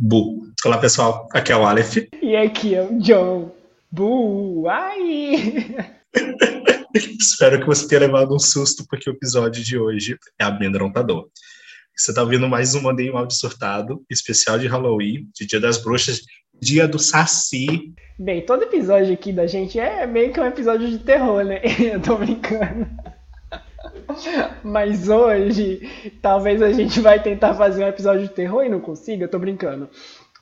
Bu. Olá, pessoal. Aqui é o Aleph. E aqui é o John. Bu. Ai! Espero que você tenha levado um susto, porque o episódio de hoje é amedrontador. Você está ouvindo mais um Mandei um Áudio Surtado, especial de Halloween, de Dia das Bruxas, dia do Saci. Bem, todo episódio aqui da gente é meio que um episódio de terror, né? Eu tô brincando. Mas hoje, talvez a gente vai tentar fazer um episódio de terror e não consiga, eu tô brincando.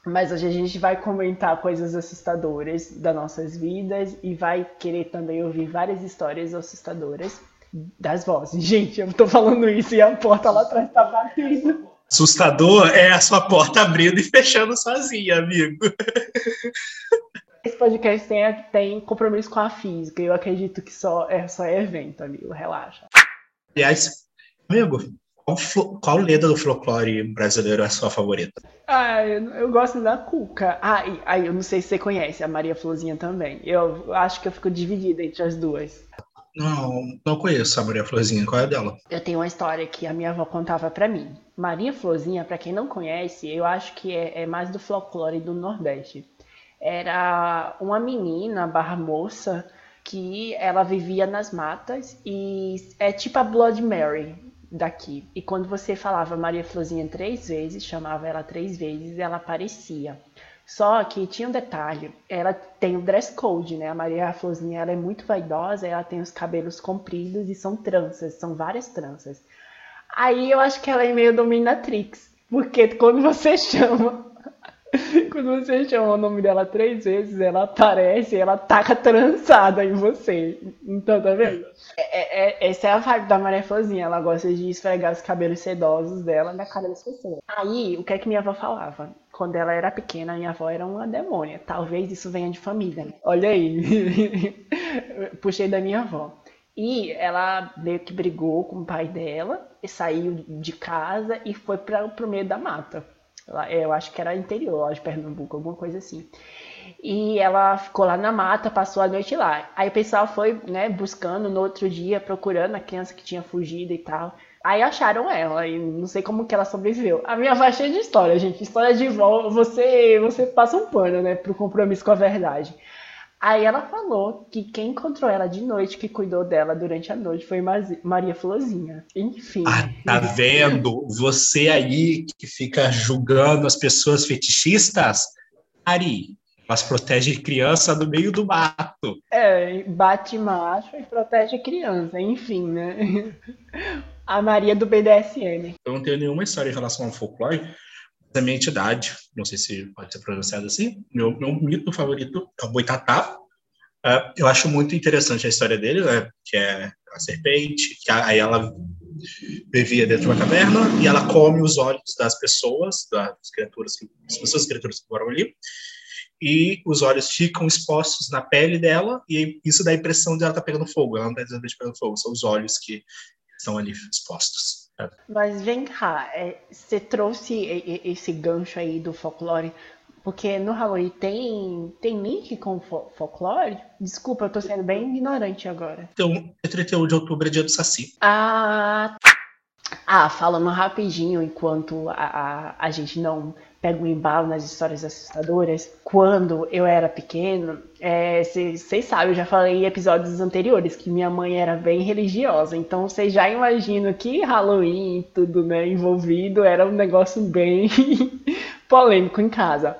Mas hoje a gente vai comentar coisas assustadoras das nossas vidas e vai querer também ouvir várias histórias assustadoras das vozes. Gente, eu tô falando isso e a porta lá atrás tá batendo. Assustador é a sua porta abrindo e fechando sozinha, amigo. Esse podcast tem, tem compromisso com a física. Eu acredito que só é, só é evento, amigo. Relaxa. Aliás, amigo, qual, qual lenda do folclore brasileiro é a sua favorita? Ah, eu, eu gosto da Cuca. Ah, e, ah, eu não sei se você conhece, a Maria Florzinha também. Eu acho que eu fico dividida entre as duas. Não, não conheço a Maria Florzinha. Qual é dela? Eu tenho uma história que a minha avó contava para mim. Maria Florzinha, para quem não conhece, eu acho que é, é, mais do folclore do Nordeste. Era uma menina barra moça que ela vivia nas matas e é tipo a Blood Mary daqui. E quando você falava Maria Florzinha três vezes, chamava ela três vezes, ela aparecia. Só que tinha um detalhe, ela tem o dress code, né? A Maria Florzinha ela é muito vaidosa, ela tem os cabelos compridos e são tranças, são várias tranças. Aí eu acho que ela é meio dominatrix, porque quando você chama quando você chama o nome dela três vezes, ela aparece e ela taca trançada em você. Então, tá vendo? É, é, é, essa é a vibe da Maria Florzinha. Ela gosta de esfregar os cabelos sedosos dela na cara das pessoas. Aí, o que é que minha avó falava? Quando ela era pequena, minha avó era uma demônia. Talvez isso venha de família. Né? Olha aí. Puxei da minha avó. E ela meio que brigou com o pai dela, e saiu de casa e foi para o meio da mata eu acho que era interior, de Pernambuco, alguma coisa assim. E ela ficou lá na mata, passou a noite lá. Aí o pessoal foi, né, buscando no outro dia, procurando a criança que tinha fugido e tal. Aí acharam ela e não sei como que ela sobreviveu. A minha avó é cheia de história, gente. História de vó, você, você passa um pano, né, pro compromisso com a verdade. Aí ela falou que quem encontrou ela de noite, que cuidou dela durante a noite, foi Maria Florzinha. Enfim. Ah, tá vendo? Você aí que fica julgando as pessoas fetichistas, Ari, elas protegem criança no meio do mato. É, bate macho e protege criança, enfim, né? A Maria do BDSM. Eu não tenho nenhuma história em relação ao folclore, da minha entidade, não sei se pode ser pronunciado assim, meu, meu mito favorito é o Boitatá. Uh, eu acho muito interessante a história dele, né, que é a serpente, que aí ela vivia dentro de uma caverna e ela come os olhos das pessoas, das criaturas, das pessoas criaturas que moram ali, e os olhos ficam expostos na pele dela e isso dá a impressão de ela estar tá pegando fogo, ela não está exatamente pegando fogo, são os olhos que estão ali expostos. Mas vem cá, é, você trouxe esse gancho aí do folclore, porque no Halloween tem, tem link com folclore? Desculpa, eu tô sendo bem ignorante agora. Então, 31 de outubro é dia do Saci. Ah, ah falando rapidinho, enquanto a, a, a gente não pega um embalo nas histórias assustadoras. Quando eu era pequeno, vocês é, sabem, eu já falei em episódios anteriores que minha mãe era bem religiosa, então vocês já imaginam que Halloween e tudo né, envolvido era um negócio bem polêmico em casa.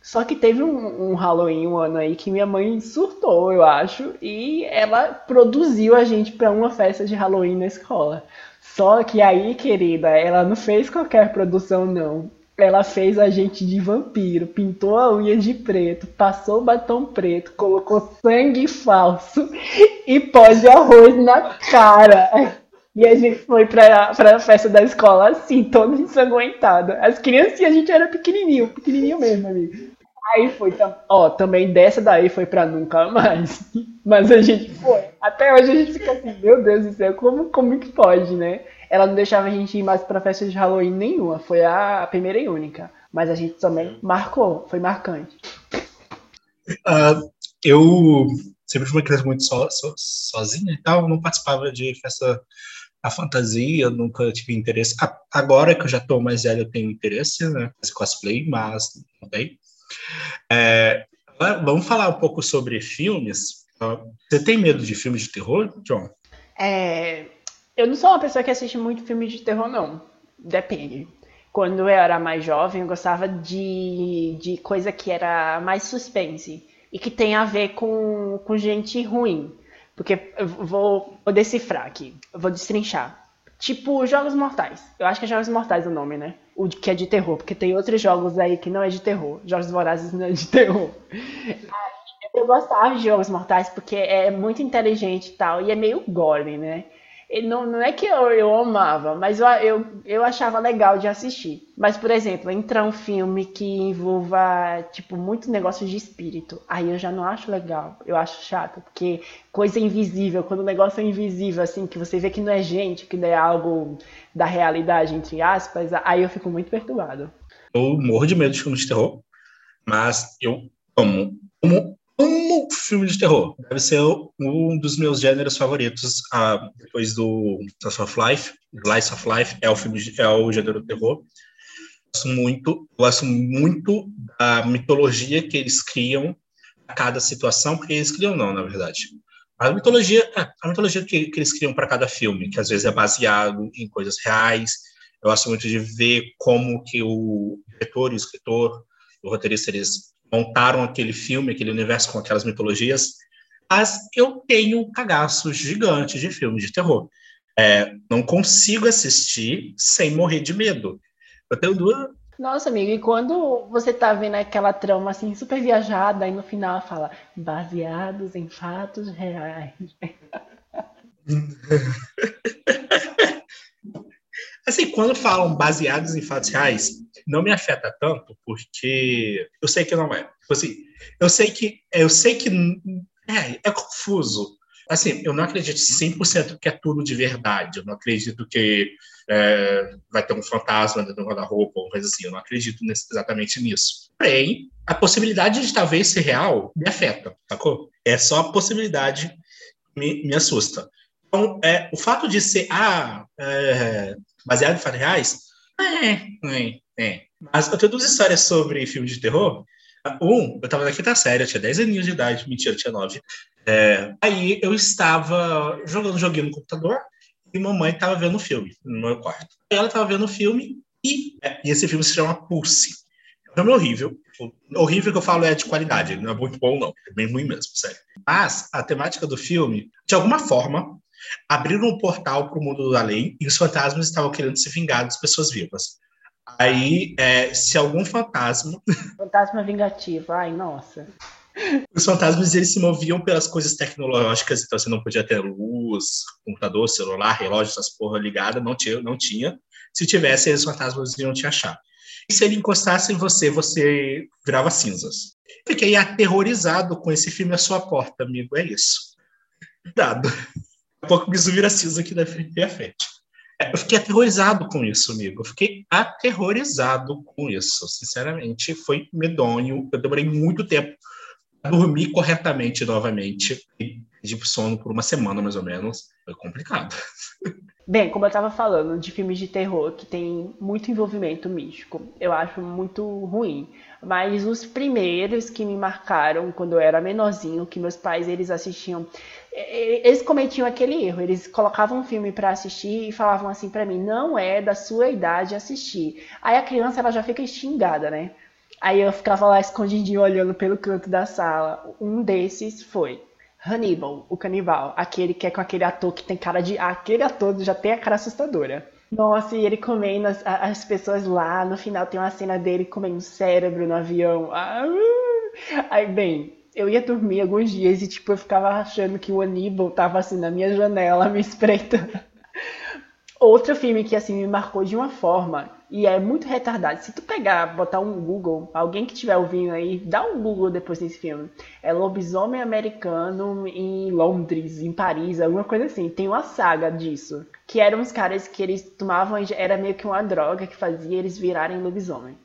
Só que teve um, um, Halloween um ano aí que minha mãe surtou, eu acho, e ela produziu a gente para uma festa de Halloween na escola. Só que aí, querida, ela não fez qualquer produção, não. Ela fez a gente de vampiro, pintou a unha de preto, passou batom preto, colocou sangue falso e pó de arroz na cara. E a gente foi pra, pra festa da escola assim, toda ensanguentada. As crianças, a gente era pequenininho, pequenininho mesmo, amigo. Aí foi, ó, também dessa daí foi pra nunca mais. Mas a gente foi. Até hoje a gente fica assim, meu Deus do céu, como, como que pode, né? Ela não deixava a gente ir mais pra festa de Halloween nenhuma. Foi a primeira e única. Mas a gente também marcou, foi marcante. Uh, eu sempre fui uma criança muito so, so, sozinha e tal, não participava de festa a fantasia, nunca tive interesse. Agora que eu já estou mais velho, eu tenho interesse, né? Esse cosplay, mas tem. É, vamos falar um pouco sobre filmes. Você tem medo de filmes de terror, John? É, eu não sou uma pessoa que assiste muito filme de terror, não. Depende. Quando eu era mais jovem, eu gostava de, de coisa que era mais suspense e que tem a ver com, com gente ruim. Porque eu vou, vou decifrar aqui, eu vou destrinchar. Tipo Jogos Mortais. Eu acho que é Jogos Mortais o nome, né? O que é de terror, porque tem outros jogos aí que não é de terror. Jogos Vorazes não é de terror. Eu gostava de Jogos Mortais porque é muito inteligente e tal, e é meio gore, né? Não, não é que eu, eu amava, mas eu, eu, eu achava legal de assistir. Mas, por exemplo, entrar um filme que envolva, tipo, muito negócio de espírito, aí eu já não acho legal. Eu acho chato, porque coisa invisível, quando o negócio é invisível, assim, que você vê que não é gente, que não é algo da realidade, entre aspas, aí eu fico muito perturbado. Eu morro de medo de filmes de terror, mas eu amo, amo amo filme de terror. Deve ser um dos meus gêneros favoritos ah, depois do Slice of Life. Slice of Life é o filme é o gênero de terror. Gosto muito, gosto muito da mitologia que eles criam a cada situação, porque eles criam não, na verdade. A mitologia, a mitologia que, que eles criam para cada filme, que às vezes é baseado em coisas reais. Eu gosto muito de ver como que o diretor, o escritor, o roteirista eles montaram aquele filme, aquele universo com aquelas mitologias, mas eu tenho um cagaço gigante de filmes de terror. É, não consigo assistir sem morrer de medo. Eu tenho duas. Nossa, amigo, e quando você tá vendo aquela trama assim super viajada, e no final fala baseados em fatos reais. assim, quando falam baseados em fatos reais, não me afeta tanto, porque eu sei que não é. Tipo assim, eu sei que. Eu sei que. É, é confuso. Assim, eu não acredito 100% que é tudo de verdade. Eu não acredito que é, vai ter um fantasma dentro do guarda-roupa ou coisa assim. Eu não acredito nesse, exatamente nisso. Porém, a possibilidade de talvez ser real me afeta, sacou? É só a possibilidade que me, me assusta. Então, é, o fato de ser ah, é, baseado em fatos reais, é, é, é. Mas eu tenho duas histórias sobre filmes de terror. Um, eu tava na quinta série, eu tinha 10 aninhos de idade, mentira, eu tinha 9. É, aí eu estava jogando joguinho no computador e mamãe estava vendo um filme no meu quarto. Ela estava vendo o filme e, é, e, esse filme se chama Pulse. É um filme horrível. O horrível que eu falo é de qualidade, não é muito bom, não. É bem ruim mesmo, sério. Mas a temática do filme, de alguma forma, abriram um portal para o mundo do além e os fantasmas estavam querendo se vingar das pessoas vivas. Aí, é, se algum fantasma. Fantasma vingativo, ai, nossa. Os fantasmas eles se moviam pelas coisas tecnológicas, então você não podia ter luz, computador, celular, relógio, essas porra ligada, não tinha, não tinha. Se tivesse, os fantasmas iam te achar. E se ele encostasse em você, você virava cinzas. Fiquei aterrorizado com esse filme à sua porta, amigo, é isso. Cuidado. Daqui a pouco isso vira cinza aqui da frente e a frente. Eu fiquei aterrorizado com isso, amigo. Eu fiquei aterrorizado com isso. Sinceramente, foi medonho. Eu demorei muito tempo para dormir corretamente novamente. E de sono por uma semana, mais ou menos. Foi complicado. Bem, como eu estava falando de filmes de terror que tem muito envolvimento místico, eu acho muito ruim. Mas os primeiros que me marcaram quando eu era menorzinho, que meus pais eles assistiam eles cometiam aquele erro. Eles colocavam um filme para assistir e falavam assim para mim: não é da sua idade assistir. Aí a criança ela já fica xingada, né? Aí eu ficava lá escondidinho olhando pelo canto da sala. Um desses foi Hannibal, o canibal, aquele que é com aquele ator que tem cara de. Aquele ator já tem a cara assustadora. Nossa, e ele comendo as, as pessoas lá. No final tem uma cena dele comendo cérebro no avião. Ah, uh. aí, bem, eu ia dormir alguns dias e, tipo, eu ficava achando que o Aníbal tava, assim, na minha janela, me espreitando. Outro filme que, assim, me marcou de uma forma, e é muito retardado. Se tu pegar, botar um Google, alguém que estiver ouvindo aí, dá um Google depois desse filme. É Lobisomem Americano em Londres, em Paris, alguma coisa assim. Tem uma saga disso. Que eram uns caras que eles tomavam, era meio que uma droga que fazia eles virarem lobisomem.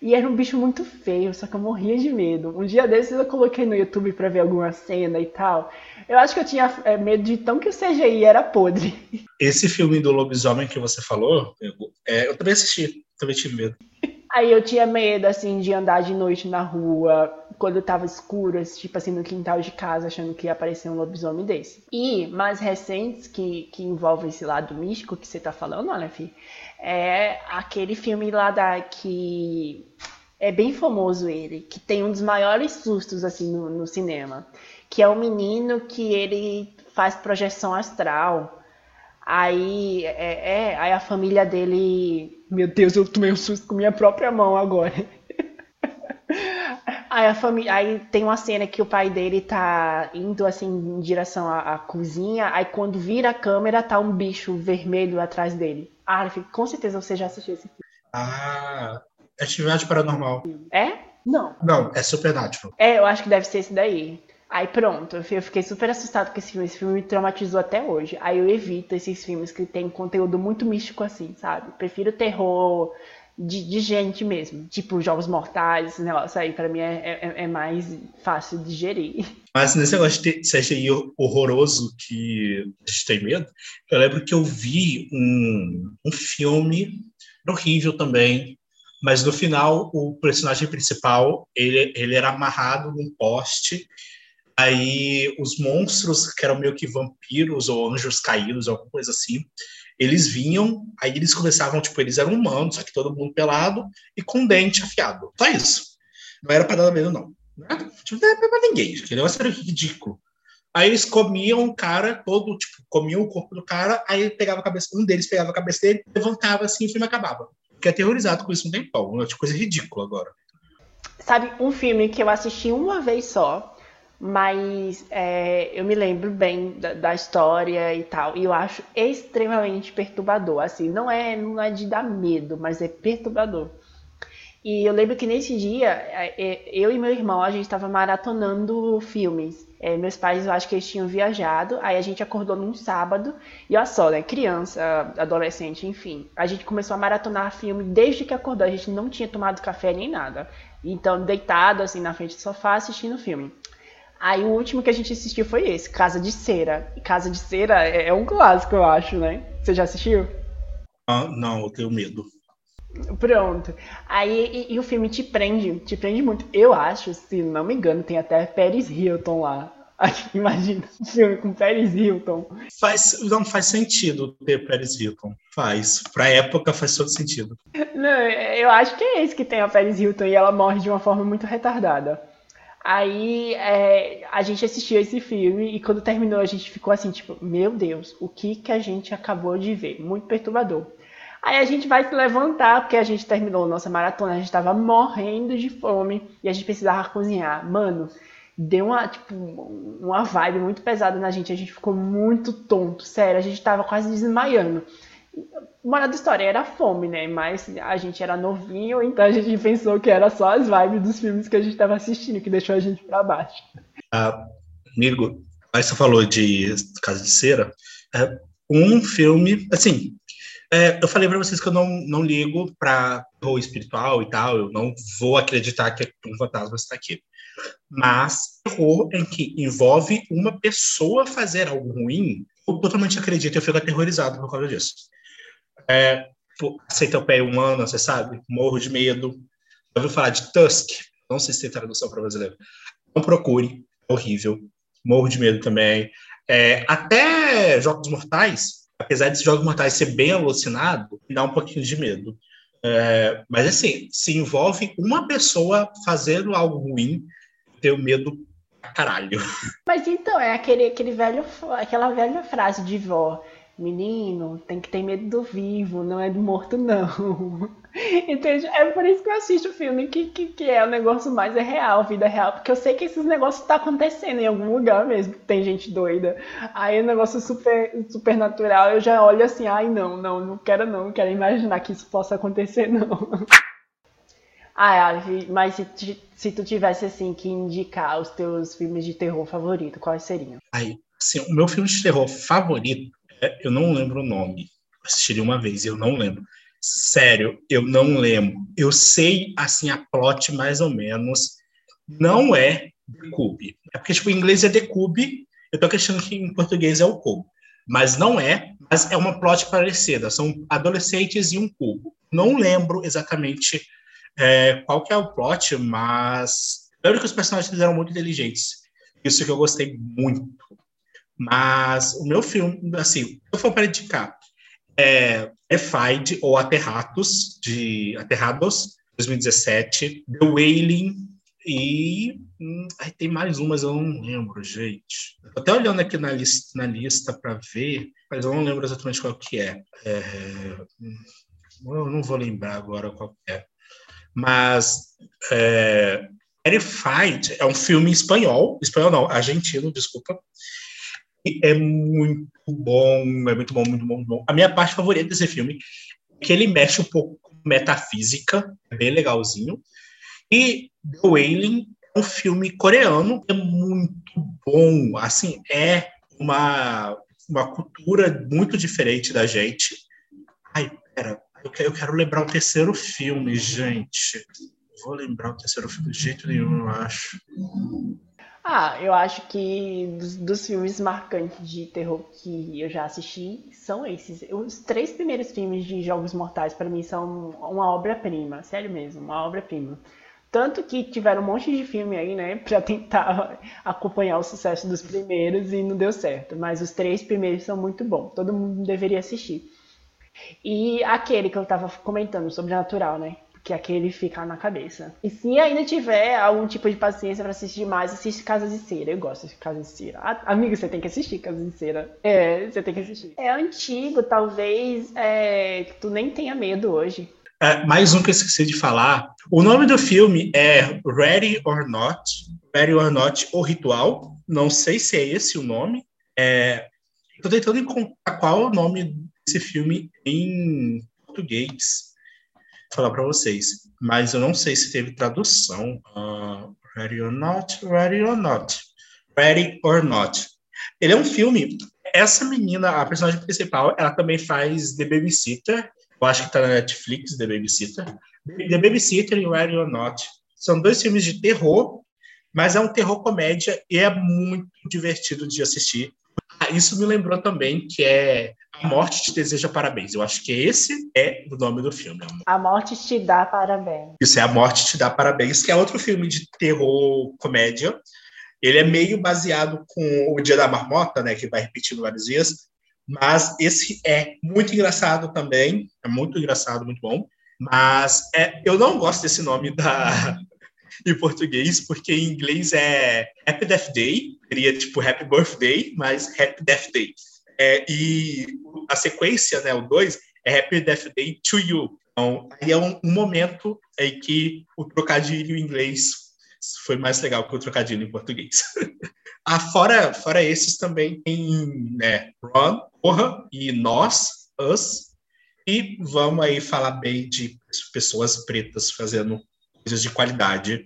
E era um bicho muito feio, só que eu morria de medo. Um dia desses eu coloquei no YouTube pra ver alguma cena e tal. Eu acho que eu tinha é, medo de tão que o CGI era podre. Esse filme do lobisomem que você falou, eu, é, eu também assisti, também tive medo. Aí eu tinha medo, assim, de andar de noite na rua, quando tava escuro, tipo assim, no quintal de casa, achando que ia aparecer um lobisomem desse. E mais recentes, que, que envolvem esse lado místico que você tá falando, filho, é aquele filme lá da que é bem famoso ele, que tem um dos maiores sustos assim no, no cinema, que é o um menino que ele faz projeção astral. Aí, é, é, aí a família dele. Meu Deus, eu tomei um susto com minha própria mão agora. Aí, a família, aí tem uma cena que o pai dele tá indo assim em direção à, à, cozinha, aí quando vira a câmera tá um bicho vermelho atrás dele. Ah, com certeza você já assistiu esse filme. Ah, é Atividade Paranormal. É? Não. Não, é Supernatural. É, eu acho que deve ser esse daí. Aí pronto, eu fiquei super assustado com esse filme. Esse filme me traumatizou até hoje. Aí eu evito esses filmes que tem conteúdo muito místico assim, sabe? Prefiro terror de, de gente mesmo. Tipo Jogos Mortais, esse negócio aí, pra mim é, é, é mais fácil de gerir. Mas nesse negócio de CGI horroroso que a gente tem medo, eu lembro que eu vi um, um filme horrível também, mas no final o personagem principal ele, ele era amarrado num poste aí os monstros que eram meio que vampiros ou anjos caídos alguma coisa assim eles vinham, aí eles começavam, tipo, eles eram humanos, só que todo mundo pelado e com dente afiado. Só isso. Não era para dar medo, não. Não tipo, não era pra ninguém. Aquele negócio era ridículo. Aí eles comiam o cara todo, tipo, comiam o corpo do cara, aí pegava a cabeça, um deles pegava a cabeça dele, levantava assim e o filme acabava. Fiquei aterrorizado com isso um tempão. Uma coisa ridícula agora. Sabe, um filme que eu assisti uma vez só, mas é, eu me lembro bem da, da, história e tal, e eu acho extremamente perturbador. Assim, não é, não é de dar medo, mas é perturbador. E eu lembro que nesse dia, é, é, eu e meu irmão, a gente estava maratonando filmes. É, meus pais, eu acho que eles tinham viajado, aí a gente acordou num sábado, e olha só, né, criança, adolescente, enfim. A gente começou a maratonar filme desde que acordou, a gente não tinha tomado café nem nada. Então, deitado, assim, na frente do sofá, assistindo filme. Aí o último que a gente assistiu foi esse, Casa de Cera. Casa de Cera é, é um clássico, eu acho, né? Você já assistiu? Ah, não, eu tenho medo. Pronto. Aí e, e, o filme te prende, te prende muito. Eu acho, se não me engano, tem até Paris Hilton lá. Imagina, um filme com Paris Hilton. Faz, não faz sentido ter Paris Hilton. Faz. Pra época faz todo sentido. Não, eu acho que é esse que tem a Paris Hilton e ela morre de uma forma muito retardada. Aí é, a gente assistiu esse filme e quando terminou a gente ficou assim, tipo, meu Deus, o que que a gente acabou de ver? Muito perturbador. Aí a gente vai se levantar, porque a gente terminou nossa maratona, a gente tava morrendo de fome e a gente precisava cozinhar. Mano, deu uma, tipo, uma vibe muito pesada na gente, a gente ficou muito tonto, sério, a gente tava quase desmaiando moral da história era fome, né? Mas a gente era novinho, então a gente pensou que era só as vibes dos filmes que a gente estava assistindo que deixou a gente para baixo. Ah, amigo, aí você falou de Casa de Cera. É um filme, assim, é, eu falei para vocês que eu não, não ligo para terror espiritual e tal, eu não vou acreditar que um fantasma está aqui. Mas terror em que envolve uma pessoa fazer algo ruim, eu totalmente acredito eu fico aterrorizado por causa disso. É, pé humana, você sabe? Morro de medo. Já ouviu falar de Tusk? Não sei se tem tradução para brasileiro. Não procure, é horrível. Morro de medo também. É, até Jogos Mortais, apesar de Jogos Mortais ser bem alucinado, dá um pouquinho de medo. É, mas assim, se envolve uma pessoa fazendo algo ruim, tenho medo caralho. Mas então, é aquele, aquele velho, aquela velha frase de vó menino, tem que ter medo do vivo, não é do morto, não. Entende? É por isso que eu assisto filme, que, que, que é o negócio mais é real, vida real, porque eu sei que esses negócios tá acontecendo em algum lugar mesmo, tem gente doida. Aí o negócio super, super natural, eu já olho assim, ai não, não, não quero não, não quero imaginar que isso possa acontecer, não. Ah, mas se, se tu tivesse assim que indicar os teus filmes de terror favorito, quais seriam? Ai, assim, o meu filme de terror favorito eu não lembro o nome. Assisti uma vez, eu não lembro. Sério, eu não lembro. Eu sei, assim, a plot mais ou menos. Não é The Cube. É porque, tipo, em inglês é The Cube. Eu tô achando que em português é o cubo. Mas não é. Mas é uma plot parecida. São adolescentes e um cubo. Não lembro exatamente é, qual que é o plot, mas... lembro que os personagens eram muito inteligentes. Isso que eu gostei muito. Mas o meu filme, assim, eu for para indicar, é Fight ou Aterrados, de Aterrados, 2017, The Wailing e. Hum, aí tem mais umas, eu não lembro, gente. Tô até olhando aqui na lista, na lista para ver, mas eu não lembro exatamente qual que é. é. Eu não vou lembrar agora qual é. Mas é, Terrified é um filme espanhol, espanhol não, argentino, desculpa. É muito bom, é muito bom, muito bom, muito bom. A minha parte favorita desse filme é que ele mexe um pouco com metafísica, é bem legalzinho. E The Wailing é um filme coreano, é muito bom, assim, é uma, uma cultura muito diferente da gente. Ai, pera, eu quero, eu quero lembrar o terceiro filme, gente vou lembrar o terceiro filme de jeito nenhum, eu acho. Ah, eu acho que dos, dos, filmes marcantes de terror que eu já assisti são esses. Os três primeiros filmes de Jogos Mortais, para mim, são uma obra-prima. Sério mesmo, uma obra-prima. Tanto que tiveram um monte de filme aí, né, pra tentar acompanhar o sucesso dos primeiros e não deu certo. Mas os três primeiros são muito bons. Todo mundo deveria assistir. E aquele que eu tava comentando, Sobrenatural, né? Que aquele fica na cabeça. E se ainda tiver algum tipo de paciência para assistir mais, assiste Casa de Cera. Eu gosto de Casa de Cera. amigo, você tem que assistir Casa de Cera. É, você tem que assistir. É antigo, talvez é, tu nem tenha medo hoje. É, mais um que eu esqueci de falar. O nome do filme é Ready or Not. Ready or Not, O Ritual. Não sei se é esse o nome. É, Estou tentando encontrar qual é o nome desse filme em português falar para vocês. Mas eu não sei se teve tradução. Uh, ready or Not, Ready or Not. Ready or Not. Ele é um filme. Essa menina, a personagem principal, ela também faz The Babysitter. Eu acho que tá na Netflix, The Babysitter. The Babysitter e Ready or Not. São dois filmes de terror, mas é um terror comédia e é muito divertido de assistir. Ah, isso me lembrou também que é A Morte Te Deseja Parabéns. Eu acho que esse é o nome do filme. A Morte Te Dá Parabéns. Isso é A Morte Te Dá Parabéns, que é outro filme de terror comédia. Ele é meio baseado com o Dia da Marmota, né, que vai repetindo vários dias. Mas esse é muito engraçado também. É muito engraçado, muito bom. Mas é, eu não gosto desse nome da, em português, porque em inglês é Happy Death Day, seria tipo Happy Birthday, mas Happy Death Day. É, e a sequência, né, o 2, é Happy Death Day to You. Então, aí é um, um momento em que o trocadilho em inglês foi mais legal que o trocadilho em português. ah, fora, fora esses também tem né, Run, Corra e Nós, Us. E vamos aí falar bem de pessoas pretas fazendo coisas de qualidade.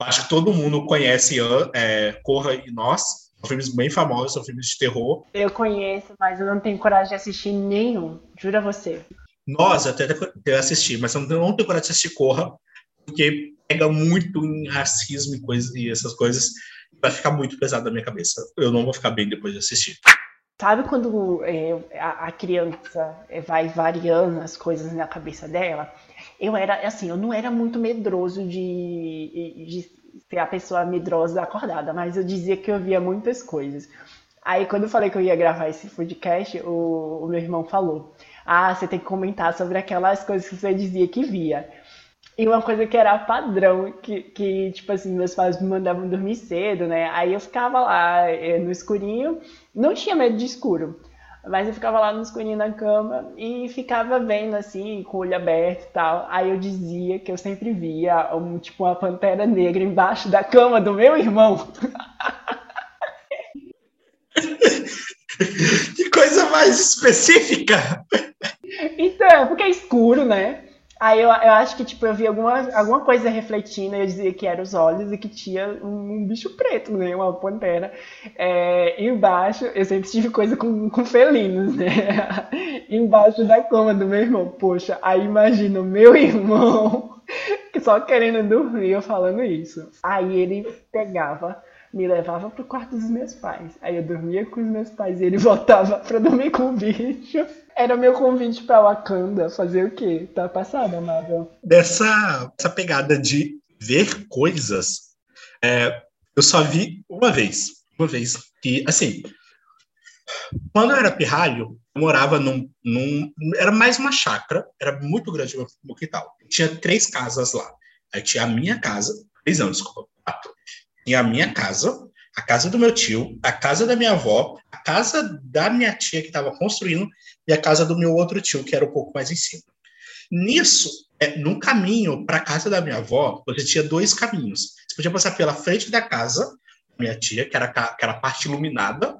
Acho que todo mundo conhece é, Corra e Nós. São filmes bem famosos, são filmes de terror. Eu conheço, mas eu não tenho coragem de assistir nenhum. Jura você. Nós até eu assisti, mas eu não tenho coragem de assistir Corra, porque pega muito em racismo e, coisa, e essas coisas. Vai ficar muito pesado na minha cabeça. Eu não vou ficar bem depois de assistir. Sabe quando é, a, a, criança é, vai variando as coisas na cabeça dela? Eu era assim, eu não era muito medroso de, de ser a pessoa medrosa acordada, mas eu dizia que eu via muitas coisas. Aí quando eu falei que eu ia gravar esse podcast, o, o meu irmão falou: Ah, você tem que comentar sobre aquelas coisas que você dizia que via. E uma coisa que era padrão, que, que, tipo assim, meus pais me mandavam dormir cedo, né? Aí eu ficava lá eh, no escurinho, não tinha medo de escuro. Mas eu ficava lá no escurinho na cama e ficava vendo assim, com o olho aberto e tal. Aí eu dizia que eu sempre via um, tipo uma pantera negra embaixo da cama do meu irmão. que coisa mais específica! Então, porque é escuro, né? Aí eu, eu acho que, tipo, eu vi alguma, alguma coisa refletindo eu dizia que eram os olhos e que tinha um, um bicho preto, né? Uma pantera. É, embaixo eu sempre tive coisa com, com felinos, né? embaixo da cama do meu irmão. Poxa, aí imagina o meu irmão só querendo dormir eu falando isso. Aí ele pegava, me levava pro quarto dos meus pais. Aí eu dormia com os meus pais e ele voltava pra dormir com o bicho. Era meu convite pra Wakanda. Fazer o quê? Tá passada, Amável? Dessa essa pegada de ver coisas, é, eu só vi uma vez. Uma vez. que assim, quando eu era pirralho, eu morava num, num, Era mais uma chácara, era muito grande o quintal. Tinha três casas lá. Aí tinha a minha casa, três anos, desculpa, quatro. Tinha a minha casa, a casa do meu tio, a casa da minha avó, a casa da minha tia que estava construindo e a casa do meu outro tio, que era um pouco mais em cima. Nisso, é, no caminho para a casa da minha avó, você tinha dois caminhos. Você podia passar pela frente da casa da minha tia, que era, que era a parte iluminada,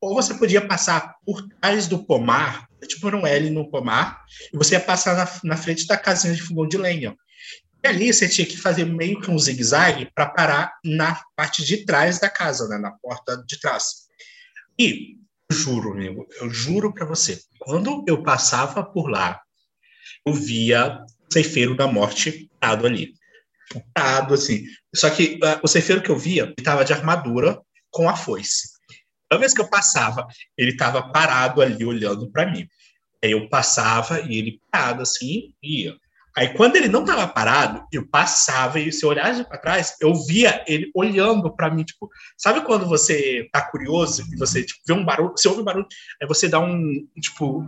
ou você podia passar por trás do pomar, tipo um L no pomar, e você ia passar na, na frente da casinha de fogão de lenha. E ali você tinha que fazer meio que um zigue-zague para parar na parte de trás da casa, né, na porta de trás. E juro, amigo, eu juro para você, quando eu passava por lá, eu via o ceifeiro da morte parado ali. Parado, assim. Só que uh, o ceifeiro que eu via estava de armadura com a foice. Toda vez que eu passava, ele estava parado ali olhando para mim. Aí eu passava e ele parado assim ia. Aí quando ele não estava parado, eu passava e se eu olhasse para trás, eu via ele olhando para mim, tipo, sabe quando você tá curioso e você tipo, vê um barulho, você ouve um barulho, aí você dá um, tipo,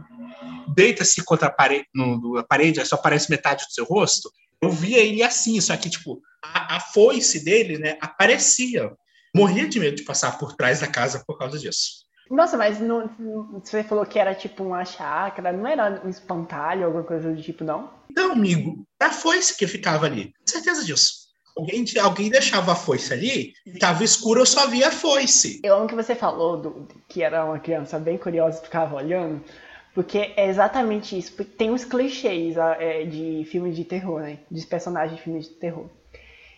deita-se contra a parede, no, a parede, aí só aparece metade do seu rosto. Eu via ele assim, só que tipo, a, a foice dele, né, aparecia morria de medo de passar por trás da casa por causa disso. Nossa, mas não, você falou que era tipo uma chácara, não era um espantalho, alguma coisa do tipo, não? Não, amigo, era a foice que ficava ali. Com certeza disso. Alguém, alguém deixava a foice ali, estava escuro, eu só via a foice. Eu amo que você falou do, que era uma criança bem curiosa e ficava olhando, porque é exatamente isso. Porque tem uns clichês é, de filmes de terror, né? De personagens de filmes de terror.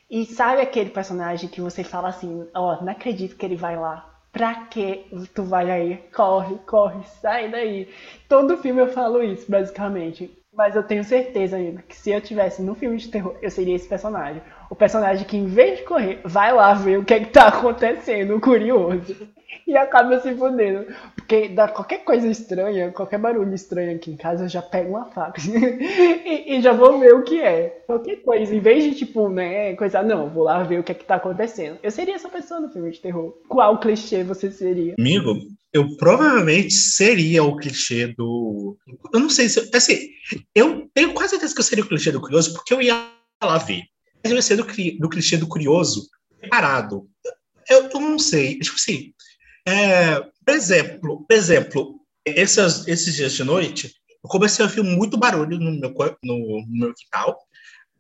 E sabe aquele personagem que você fala assim, ó, oh, não acredito que ele vai lá. Pra que tu vai aí? Corre, corre, sai daí. Todo filme eu falo isso, basicamente. Mas eu tenho certeza, amigo, que se eu tivesse no filme de terror, eu seria esse personagem. O personagem que, em vez de correr, vai lá ver o que é que tá acontecendo, curioso. E acaba se fudendo. Porque dá qualquer coisa estranha, qualquer barulho estranho aqui em casa, eu já pego uma faca. e, e, já vou ver o que é. Qualquer coisa. Em vez de, tipo, né, coisa, não, vou lá ver o que é que tá acontecendo. Eu seria essa pessoa no filme de terror. Qual clichê você seria? Amigo, eu provavelmente seria o clichê do. Eu não sei se. Assim, eu tenho quase certeza que eu seria o clichê do curioso, porque eu ia lá ver. Mas eu ia ser do, do clichê do curioso parado. Eu, eu não sei. Tipo assim. É, por exemplo, por exemplo esses, esses dias de noite, eu comecei a ouvir muito barulho no meu, no, no meu quintal.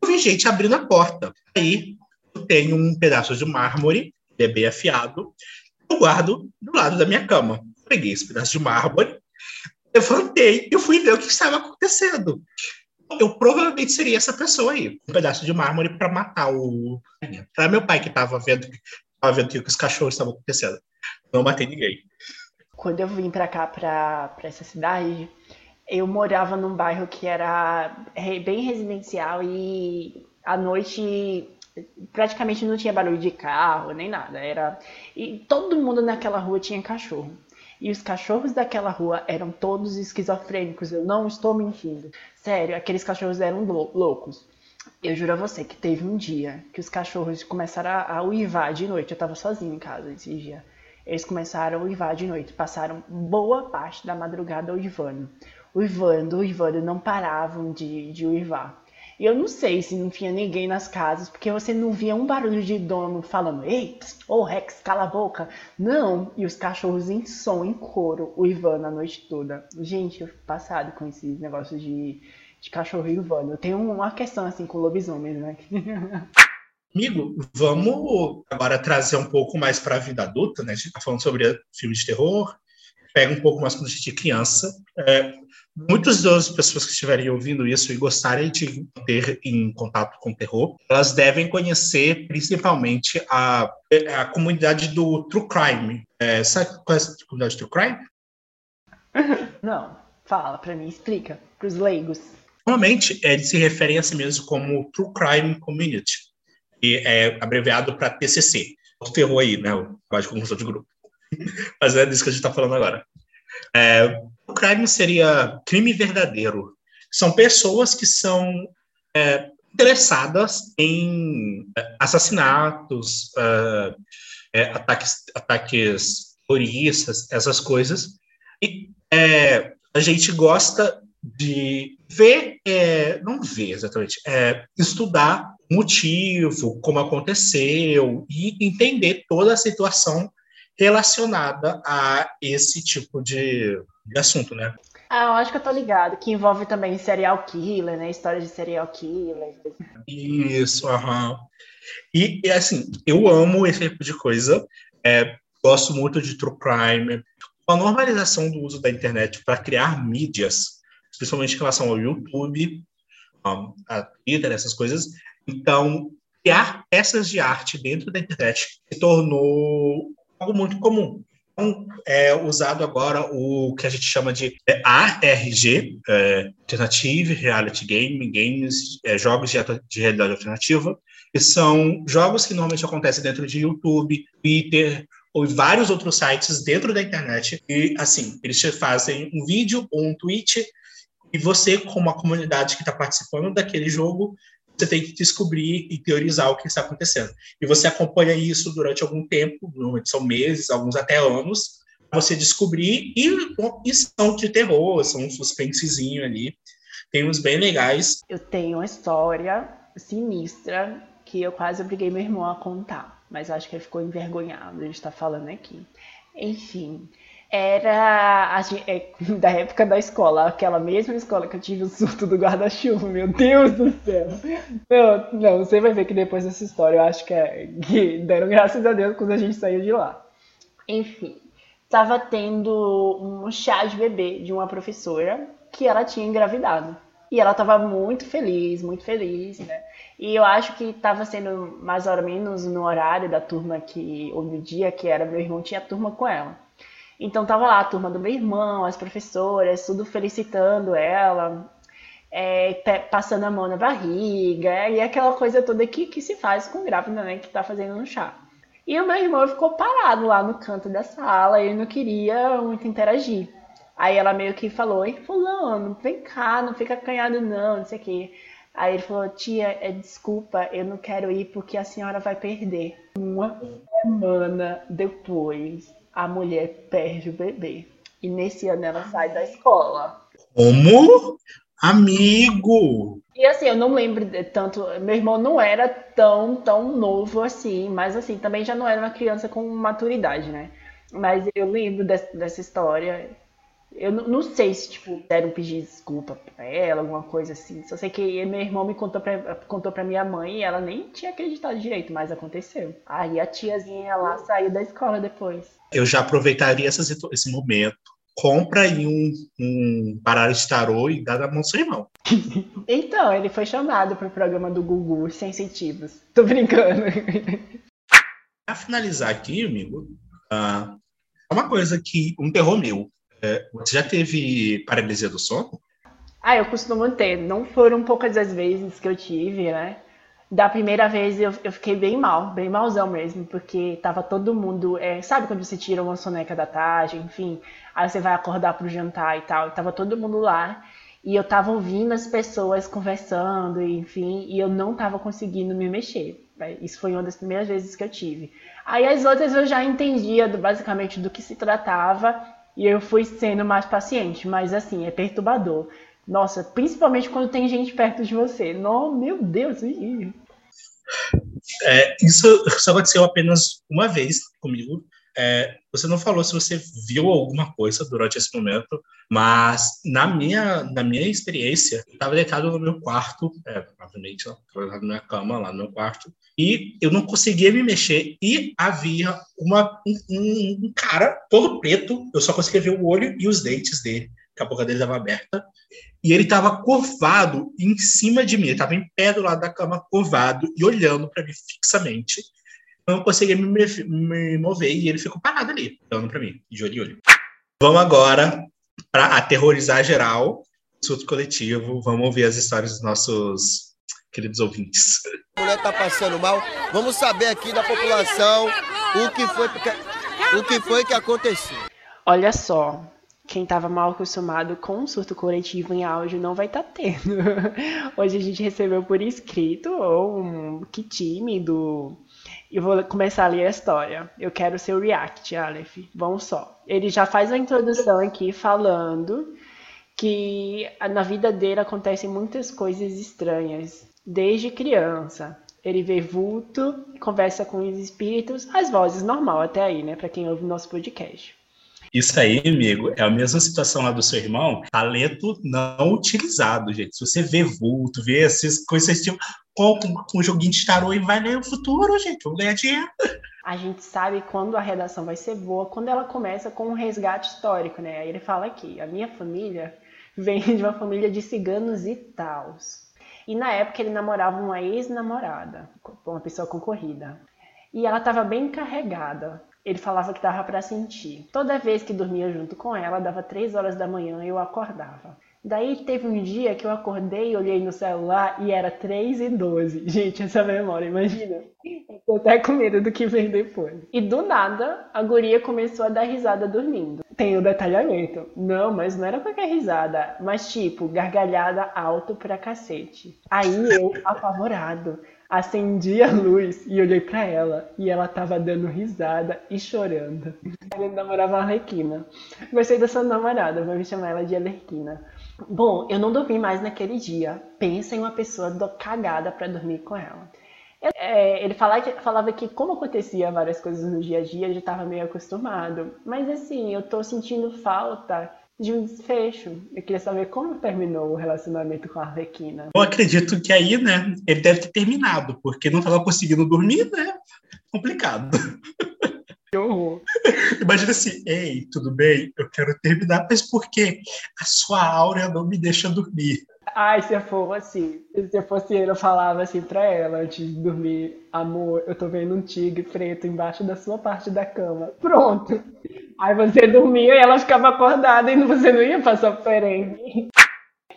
Eu vi gente abrindo a porta. Aí eu tenho um pedaço de mármore, ele é bem afiado, eu guardo do lado da minha cama. Peguei esse pedaço de mármore, levantei e fui ver o que estava acontecendo. Eu provavelmente seria essa pessoa aí, um pedaço de mármore para matar o. Era meu pai que estava vendo, tava vendo que os cachorros estavam acontecendo. Não matei ninguém. Quando eu vim para cá, para essa cidade, eu morava num bairro que era bem residencial e à noite praticamente não tinha barulho de carro nem nada. Era e todo mundo naquela rua tinha cachorro. E os cachorros daquela rua eram todos esquizofrênicos, eu não estou mentindo. Sério, aqueles cachorros eram loucos. Eu juro a você que teve um dia que os cachorros começaram a, a uivar de noite. Eu tava sozinho em casa esse dia. Eles começaram a uivar de noite. Passaram boa parte da madrugada uivando. Uivando, uivando, não paravam de, de uivar. E eu não sei se não tinha ninguém nas casas, porque você não via um barulho de dono falando, ei, ô oh, Rex, cala a boca. Não, e os cachorros em som, em coro, uivando a noite toda. Gente, eu fico passado com esses negócios de, de cachorro uivando. Eu tenho uma questão assim com lobisomens, né? Amigo, vamos agora trazer um pouco mais para a vida adulta, né? A gente está falando sobre filmes de terror, pega um pouco mais quando a gente é criança. É, muitas das pessoas que estiverem ouvindo isso e gostarem de ter em contato com terror, elas devem conhecer principalmente a, a comunidade do True Crime. É, sabe qual é a comunidade True Crime? Não. Fala para mim, explica para os leigos. Normalmente, eles se referem a si mesmos como True Crime Community, que é abreviado para TCC. O terror aí, né? O de conclusão de grupo. Mas é disso que a gente está falando agora. É, o crime seria crime verdadeiro. São pessoas que são é, interessadas em é, assassinatos, uh, é, ataques, ataques terroristas, essas coisas. E é, a gente gosta de ver, não ver exatamente, estudar motivo, como aconteceu e entender toda a situação relacionada a esse tipo de, de assunto, né? Ah, eu acho que eu tô ligado, que envolve também serial killer, né? História de serial killer. Isso, aham. E, e, assim, eu amo esse tipo de coisa. É, gosto muito de true crime. A normalização do uso da internet para criar mídias, principalmente em relação ao YouTube, a Twitter, essas coisas. Então, criar peças de arte dentro da internet se tornou algo muito comum. Então, é usado agora o que a gente chama de ARG, é, Alternative Reality Game, games, é, jogos de, de, realidade alternativa, que são jogos que normalmente acontecem dentro de YouTube, Twitter ou vários outros sites dentro da internet. E, assim, eles te fazem um vídeo ou um tweet e você, como a comunidade que está participando daquele jogo, você tem que descobrir e teorizar o que está acontecendo. E você acompanha isso durante algum tempo, normalmente são meses, alguns até anos, você descobrir, e, e são de terror, são um suspensezinho ali. Tem uns bem legais. Eu tenho uma história sinistra que eu quase obriguei meu irmão a contar, mas acho que ele ficou envergonhado de estar falando aqui. Enfim, era a, é, da época da escola, aquela mesma escola que eu tive o surto do guarda-chuva, meu Deus do céu. Não, não, você vai ver que depois dessa história eu acho que, é, que deram graças a Deus quando a gente saiu de lá. Enfim, estava tendo um chá de bebê de uma professora que ela tinha engravidado. E ela estava muito feliz, muito feliz, né? E eu acho que estava sendo mais ou menos no horário da turma que, ou no dia que era meu irmão tinha turma com ela. Então tava lá a turma do meu irmão, as professoras, tudo felicitando ela, é, passando a mão na barriga, e aquela coisa toda que, que se faz com grávida, né, que tá fazendo no chá. E o meu irmão ficou parado lá no canto da sala, ele não queria muito interagir. Aí ela meio que falou, ei, fulano, vem cá, não fica acanhado não, não sei o quê. Aí ele falou, tia, é, desculpa, eu não quero ir porque a senhora vai perder. Uma semana depois, a mulher perde o bebê. E nesse ano ela sai da escola. Como? Amigo! E assim, eu não lembro de tanto. Meu irmão não era tão, tão novo assim, mas assim, também já não era uma criança com maturidade, né? Mas eu lembro dessa, dessa história. Eu não sei se, tipo, deram pedir desculpa pra ela, alguma coisa assim. Só sei que meu irmão me contou pra, contou pra minha mãe e ela nem tinha acreditado direito, mas aconteceu. Aí a tiazinha lá saiu da escola depois. Eu já aproveitaria essa, esse momento. Compra aí um, um baralho de tarô e dá na mão do seu irmão. então, ele foi chamado pro programa do Gugu Sensitivos. Tô brincando. Pra finalizar aqui, amigo, uh, uma coisa que. Um terror meu é, você já teve paralisia do sono? Ah, eu costumo ter. Não foram poucas as vezes que eu tive, né? Da primeira vez eu, eu fiquei bem mal, bem malzão mesmo, porque tava todo mundo. É, sabe quando você tira uma soneca da tarde, enfim, aí você vai acordar pro jantar e tal, e tava todo mundo lá. E eu tava ouvindo as pessoas conversando, enfim, e eu não tava conseguindo me mexer. Isso foi uma das primeiras vezes que eu tive. Aí as outras eu já entendia do, basicamente do que se tratava e eu fui sendo mais paciente, mas assim, é perturbador. Nossa, principalmente quando tem gente perto de você. Não, meu Deus. É, isso só aconteceu apenas uma vez comigo. É, você não falou se você viu alguma coisa durante esse momento, mas na minha, na minha experiência, eu estava deitado no meu quarto, é, na minha cama, lá no meu quarto, e eu não conseguia me mexer, e havia uma, um, um cara todo preto, eu só conseguia ver o olho e os dentes dele, a boca dele estava aberta, e ele estava curvado em cima de mim, ele estava em pé do lado da cama, curvado, e olhando para mim fixamente, não conseguia me, me, mover e ele ficou parado ali, olhando para mim, de olho em olho. Vamos agora para aterrorizar geral, surto coletivo. Vamos ouvir as histórias dos nossos queridos ouvintes. A mulher está passando mal. Vamos saber aqui da população o que foi, o que, foi que aconteceu. Olha só, quem estava mal acostumado com um surto coletivo em áudio não vai estar tá tendo. Hoje a gente recebeu por escrito ou um que tímido. E vou começar a ler a história. Eu quero seu react, Aleph. Vamos só. Ele já faz a introdução aqui falando que na vida dele acontecem muitas coisas estranhas desde criança. Ele vê vulto, conversa com os espíritos, as vozes normal até aí, né, para quem ouve nosso podcast. Isso aí, amigo, é a mesma situação lá do seu irmão, talento não utilizado, gente. Se você vê vulto, vê essas coisas tipo, compra um, joguinho de tarô e vai ler o futuro, gente, vou ganhar dinheiro. A gente sabe quando a redação vai ser boa, quando ela começa com um resgate histórico, né? Aí ele fala aqui, a minha família vem de uma família de ciganos e tals. E na época ele namorava uma ex-namorada, uma pessoa concorrida. E ela estava bem carregada. Ele falava que dava para sentir. Toda vez que dormia junto com ela, dava três horas da manhã e eu acordava. Daí teve um dia que eu acordei, olhei no celular e era 3 e 12. Gente, essa memória, imagina. Eu tô até com medo do que vem depois. E do nada, a guria começou a dar risada dormindo. Tem o detalhamento. Não, mas não era qualquer risada. Mas tipo, gargalhada alto pra cacete. Aí eu, apavorado, acendi a luz e olhei para ela. E ela tava dando risada e chorando. Ele namorava a Arlequina. Gostei dessa namorada, vou chamar ela de Alerquina. Bom, eu não dormi mais naquele dia. Pensa em uma pessoa cagada para dormir com ela. É, ele falava que, falava que, como acontecia várias coisas no dia a dia, ele já estava meio acostumado. Mas assim, eu tô sentindo falta de um desfecho. Eu queria saber como terminou o relacionamento com a Arlequina. Eu acredito que aí, né, ele deve ter terminado, porque não estava conseguindo dormir, né? Complicado. Que horror. Imagina assim, ei, tudo bem? Eu quero terminar, mas por quê? A sua áurea não me deixa dormir. Ai, se eu for assim, se eu fosse ele, eu falava assim pra ela antes de dormir, amor, eu tô vendo um tigre preto embaixo da sua parte da cama. Pronto. Aí você dormia e ela ficava acordada e você não ia passar perrengue.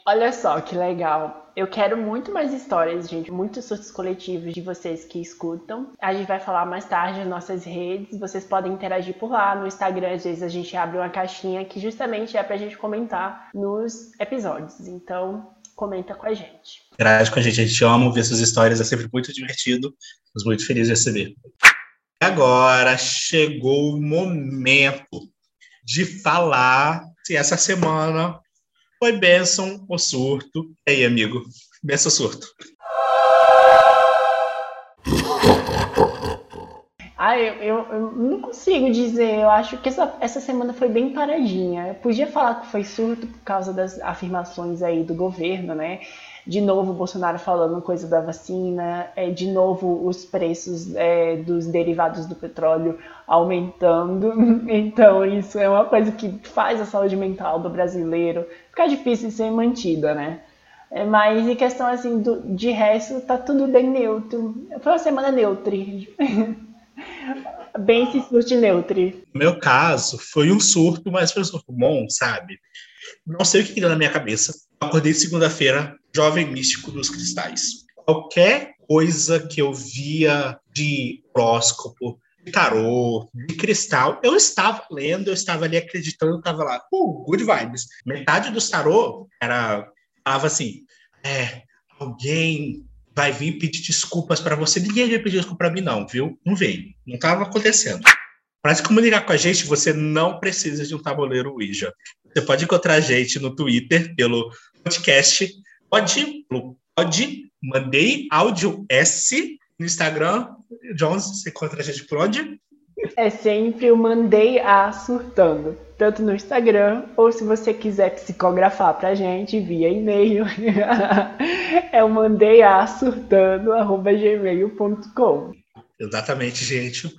Olha só que legal. Eu quero muito mais histórias, gente, muitos surtos coletivos de vocês que escutam. A gente vai falar mais tarde nas nossas redes. Vocês podem interagir por lá. No Instagram, às vezes, a gente abre uma caixinha que justamente é pra gente comentar nos episódios. Então, comenta com a gente. Interage com a gente. A gente ama ouvir essas histórias. É sempre muito divertido. Estamos muito felizes de receber. Agora chegou o momento de falar se essa semana foi bênção ou surto. E aí, amigo? Bênção ou surto? Ah, eu, eu, eu, não consigo dizer. Eu acho que essa, essa semana foi bem paradinha. Eu podia falar que foi surto por causa das afirmações aí do governo, né? De novo, o Bolsonaro falando coisa da vacina, é, de novo, os preços é, dos derivados do petróleo aumentando. Então, isso é uma coisa que faz a saúde mental do brasileiro ficar difícil ser mantida, né? É, mas em questão assim, do, de resto, tá tudo bem neutro. Foi uma semana neutra. bem se surte neutro. No meu caso, foi um surto, mas foi um surto bom, sabe? Não sei o que deu na minha cabeça. Acordei segunda-feira, jovem místico dos cristais. Qualquer coisa que eu via de horóscopo, de tarô, de cristal, eu estava lendo, eu estava ali acreditando, eu estava lá, uh, good vibes. Metade dos tarô era, falava assim, é, alguém vai vir pedir desculpas para você. Ninguém vai pedir desculpa para mim, não, viu? Não veio. Não estava acontecendo. Para se comunicar com a gente, você não precisa de um tabuleiro Ouija. Você pode encontrar a gente no Twitter, pelo podcast. Pode, pode, mandei áudio S no Instagram. Jones, você encontra a gente por onde? É sempre o Mandei A Surtando, tanto no Instagram, ou se você quiser psicografar pra gente via e-mail, é o Mandei A Surtando, arroba gmail.com. Exatamente, gente.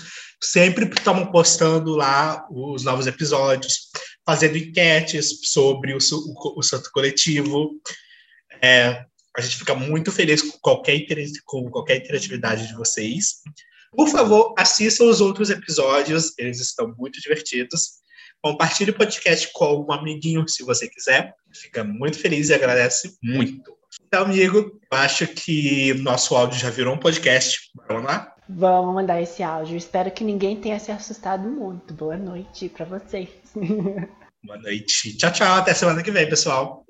Sempre estamos postando lá os novos episódios, fazendo enquetes sobre o, o, o Santo Coletivo. É, a gente fica muito feliz com qualquer, com qualquer interatividade de vocês. Por favor, assistam os outros episódios, eles estão muito divertidos. Compartilhe o podcast com algum amiguinho, se você quiser. Fica muito feliz e agradece muito. Então, amigo, eu acho que nosso áudio já virou um podcast. Vamos lá? Vamos mandar esse áudio. Espero que ninguém tenha se assustado muito. Boa noite para vocês. Boa noite. Tchau, tchau. Até semana que vem, pessoal.